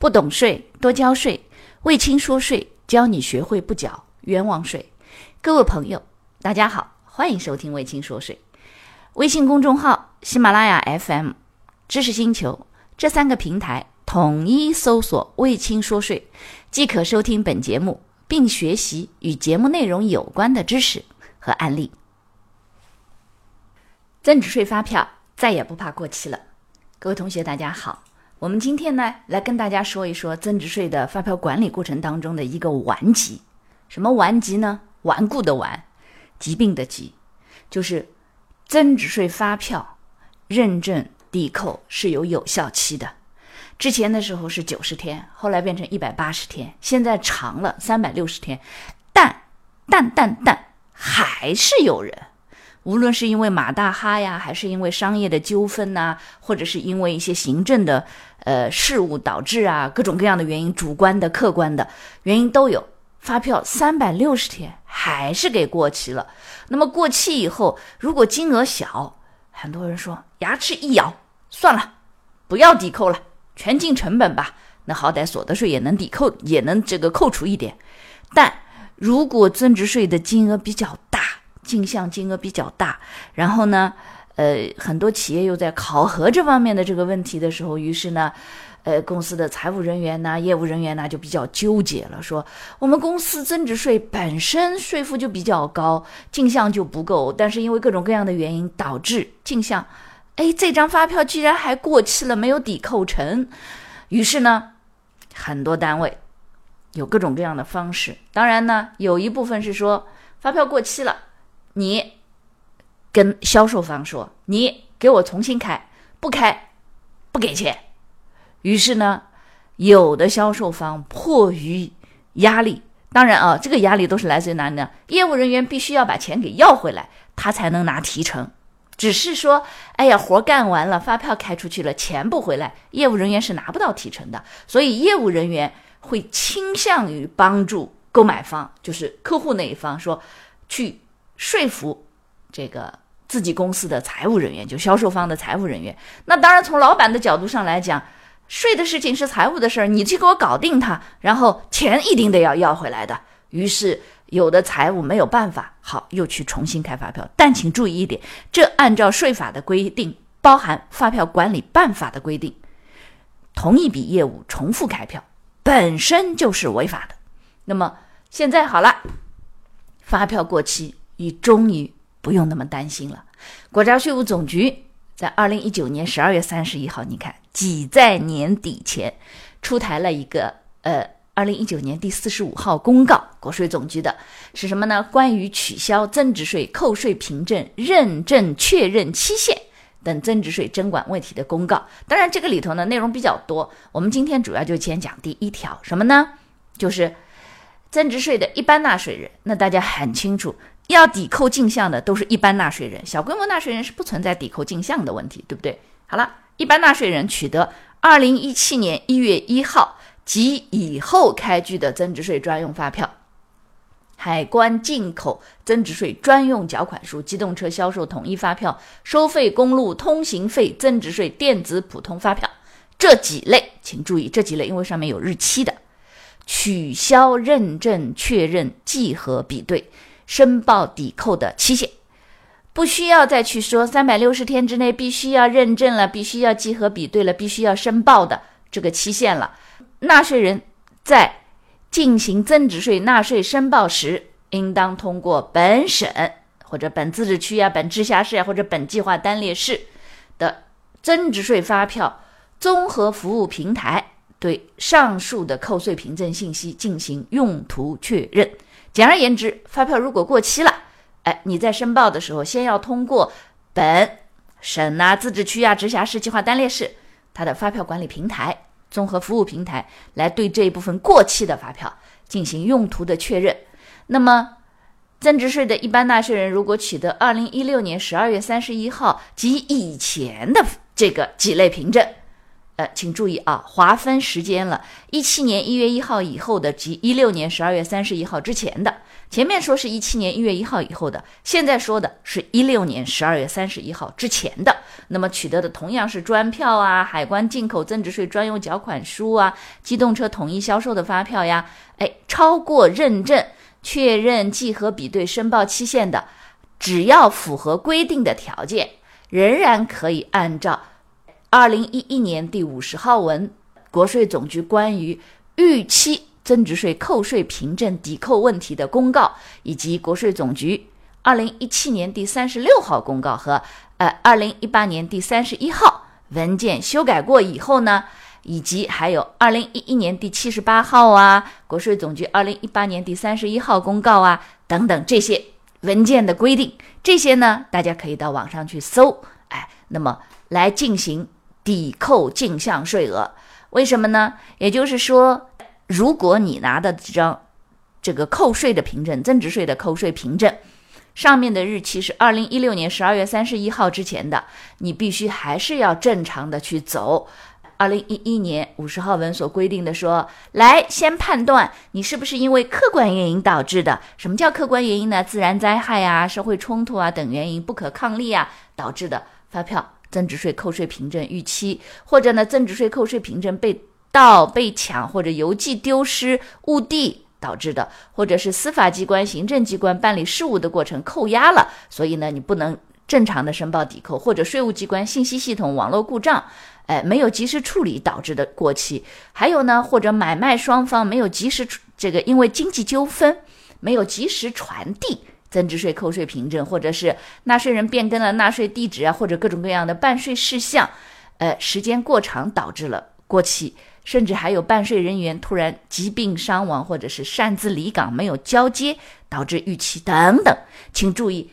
不懂税，多交税。魏青说税，教你学会不缴冤枉税。各位朋友，大家好，欢迎收听魏青说税。微信公众号、喜马拉雅 FM、知识星球这三个平台统一搜索“魏青说税”，即可收听本节目，并学习与节目内容有关的知识和案例。增值税发票再也不怕过期了。各位同学，大家好，我们今天呢来跟大家说一说增值税的发票管理过程当中的一个顽疾。什么顽疾呢？顽固的顽，疾病的疾，就是增值税发票认证抵扣是有有效期的。之前的时候是九十天，后来变成一百八十天，现在长了三百六十天。但但但但还是有人。无论是因为马大哈呀，还是因为商业的纠纷呐，或者是因为一些行政的呃事务导致啊，各种各样的原因，主观的、客观的原因都有，发票三百六十天还是给过期了。那么过期以后，如果金额小，很多人说牙齿一咬，算了，不要抵扣了，全进成本吧。那好歹所得税也能抵扣，也能这个扣除一点。但如果增值税的金额比较大，进项金额比较大，然后呢，呃，很多企业又在考核这方面的这个问题的时候，于是呢，呃，公司的财务人员呢、业务人员呢就比较纠结了，说我们公司增值税本身税负就比较高，进项就不够，但是因为各种各样的原因导致进项，哎，这张发票居然还过期了，没有抵扣成，于是呢，很多单位有各种各样的方式，当然呢，有一部分是说发票过期了。你跟销售方说，你给我重新开，不开不给钱。于是呢，有的销售方迫于压力，当然啊，这个压力都是来自于哪里呢？业务人员必须要把钱给要回来，他才能拿提成。只是说，哎呀，活干完了，发票开出去了，钱不回来，业务人员是拿不到提成的。所以，业务人员会倾向于帮助购买方，就是客户那一方，说去。说服这个自己公司的财务人员，就销售方的财务人员。那当然，从老板的角度上来讲，税的事情是财务的事儿，你去给我搞定它，然后钱一定得要要回来的。于是，有的财务没有办法，好，又去重新开发票。但请注意一点，这按照税法的规定，包含发票管理办法的规定，同一笔业务重复开票本身就是违法的。那么现在好了，发票过期。你终于不用那么担心了。国家税务总局在二零一九年十二月三十一号，你看挤在年底前出台了一个呃二零一九年第四十五号公告，国税总局的是什么呢？关于取消增值税扣税凭证认证确认期限等增值税征管问题的公告。当然，这个里头呢内容比较多，我们今天主要就先讲第一条，什么呢？就是增值税的一般纳税人。那大家很清楚。要抵扣进项的都是一般纳税人，小规模纳税人是不存在抵扣进项的问题，对不对？好了，一般纳税人取得二零一七年一月一号及以后开具的增值税专用发票、海关进口增值税专用缴款书、机动车销售统一发票、收费公路通行费增值税电子普通发票这几类，请注意这几类，因为上面有日期的，取消认证确认计核比对。申报抵扣的期限，不需要再去说三百六十天之内必须要认证了，必须要集合比对了，必须要申报的这个期限了。纳税人在进行增值税纳税申报时，应当通过本省或者本自治区呀、本直辖市呀或者本计划单列市的增值税发票综合服务平台，对上述的扣税凭证信息进行用途确认。简而言之，发票如果过期了，哎，你在申报的时候，先要通过本省啊、自治区啊、直辖市、计划单列市它的发票管理平台、综合服务平台来对这一部分过期的发票进行用途的确认。那么，增值税的一般纳税人如果取得二零一六年十二月三十一号及以前的这个几类凭证，呃，请注意啊，划分时间了，一七年一月一号以后的及一六年十二月三十一号之前的。前面说是一七年一月一号以后的，现在说的是一六年十二月三十一号之前的。那么取得的同样是专票啊、海关进口增值税专用缴款书啊、机动车统一销售的发票呀，哎，超过认证、确认、计核、比对申报期限的，只要符合规定的条件，仍然可以按照二零一一年第五十号文国税总局关于逾期。增值税扣税凭证抵扣问题的公告，以及国税总局二零一七年第三十六号公告和呃二零一八年第三十一号文件修改过以后呢，以及还有二零一一年第七十八号啊，国税总局二零一八年第三十一号公告啊等等这些文件的规定，这些呢大家可以到网上去搜，哎，那么来进行抵扣进项税额，为什么呢？也就是说。如果你拿的这张这个扣税的凭证，增值税的扣税凭证，上面的日期是二零一六年十二月三十一号之前的，你必须还是要正常的去走。二零一一年五十号文所规定的说，来先判断你是不是因为客观原因导致的。什么叫客观原因呢？自然灾害啊、社会冲突啊等原因不可抗力啊导致的发票、增值税扣税凭证逾期，或者呢增值税扣税凭证被。盗、被抢或者邮寄丢失、误递导致的，或者是司法机关、行政机关办理事务的过程扣押了，所以呢，你不能正常的申报抵扣，或者税务机关信息系统网络故障，哎，没有及时处理导致的过期，还有呢，或者买卖双方没有及时这个因为经济纠纷没有及时传递增值税扣税凭证，或者是纳税人变更了纳税地址啊，或者各种各样的办税事项，呃，时间过长导致了过期。甚至还有办税人员突然疾病伤亡，或者是擅自离岗没有交接，导致逾期等等。请注意，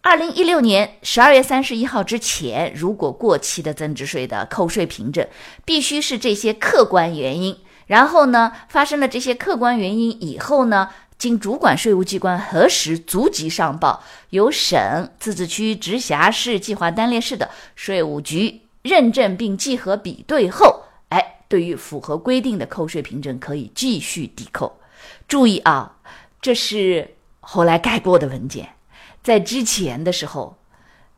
二零一六年十二月三十一号之前，如果过期的增值税的扣税凭证，必须是这些客观原因。然后呢，发生了这些客观原因以后呢，经主管税务机关核实，逐级上报，由省、自治区、直辖市、计划单列市的税务局认证并计核比对后。哎对于符合规定的扣税凭证，可以继续抵扣。注意啊，这是后来改过的文件，在之前的时候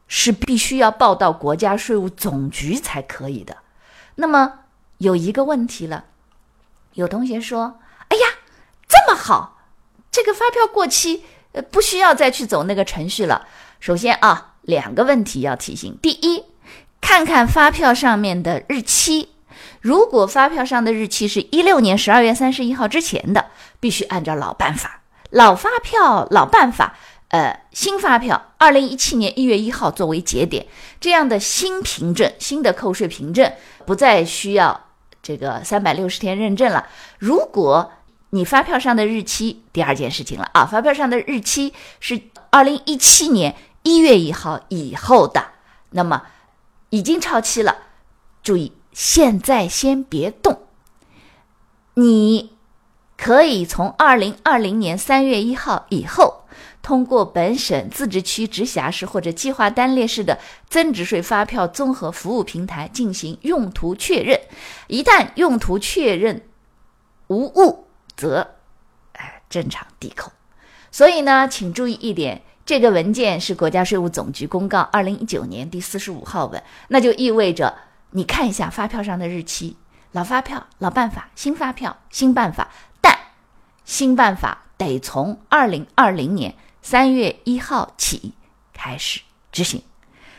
是必须要报到国家税务总局才可以的。那么有一个问题了，有同学说：“哎呀，这么好，这个发票过期，呃，不需要再去走那个程序了。”首先啊，两个问题要提醒：第一，看看发票上面的日期。如果发票上的日期是一六年十二月三十一号之前的，必须按照老办法，老发票老办法。呃，新发票二零一七年一月一号作为节点，这样的新凭证、新的扣税凭证不再需要这个三百六十天认证了。如果你发票上的日期，第二件事情了啊，发票上的日期是二零一七年一月一号以后的，那么已经超期了，注意。现在先别动，你可以从二零二零年三月一号以后，通过本省、自治区、直辖市或者计划单列市的增值税发票综合服务平台进行用途确认。一旦用途确认无误，则哎正常抵扣。所以呢，请注意一点，这个文件是国家税务总局公告二零一九年第四十五号文，那就意味着。你看一下发票上的日期，老发票老办法，新发票新办法，但新办法得从二零二零年三月一号起开始执行。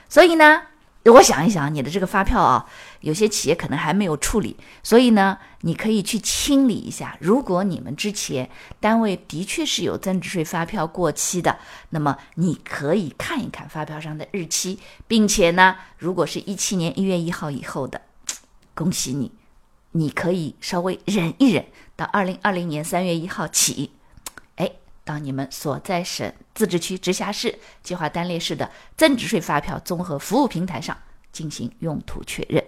所以呢，我想一想，你的这个发票啊，有些企业可能还没有处理，所以呢，你可以去清理一下。如果你们之前单位的确是有增值税发票过期的，那么你可以看一看发票上的日期，并且呢，如果是一七年一月一号以后的，恭喜你，你可以稍微忍一忍，到二零二零年三月一号起。到你们所在省、自治区、直辖市、计划单列市的增值税发票综合服务平台上进行用途确认。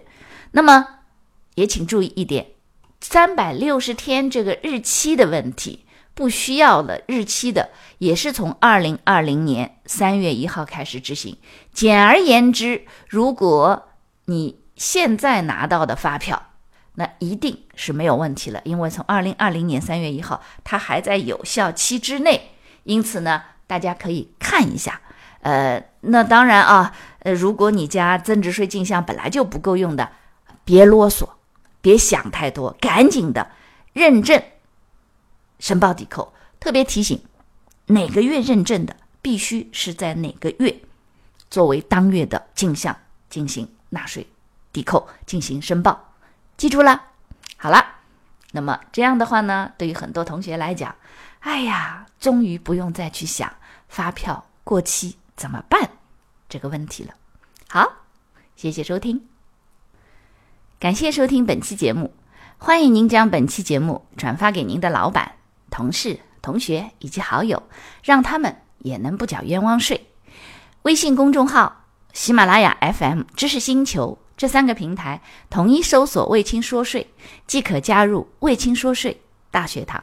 那么，也请注意一点：三百六十天这个日期的问题，不需要了日期的，也是从二零二零年三月一号开始执行。简而言之，如果你现在拿到的发票，那一定是没有问题了，因为从二零二零年三月一号，它还在有效期之内，因此呢，大家可以看一下。呃，那当然啊，呃，如果你家增值税进项本来就不够用的，别啰嗦，别想太多，赶紧的认证申报抵扣。特别提醒，哪个月认证的，必须是在哪个月作为当月的进项进行纳税抵扣进行申报，记住了。好了，那么这样的话呢，对于很多同学来讲，哎呀，终于不用再去想发票过期。怎么办这个问题了？好，谢谢收听，感谢收听本期节目，欢迎您将本期节目转发给您的老板、同事、同学以及好友，让他们也能不缴冤枉税。微信公众号、喜马拉雅 FM、知识星球这三个平台统一搜索“卫青说税”，即可加入“卫青说税”大学堂。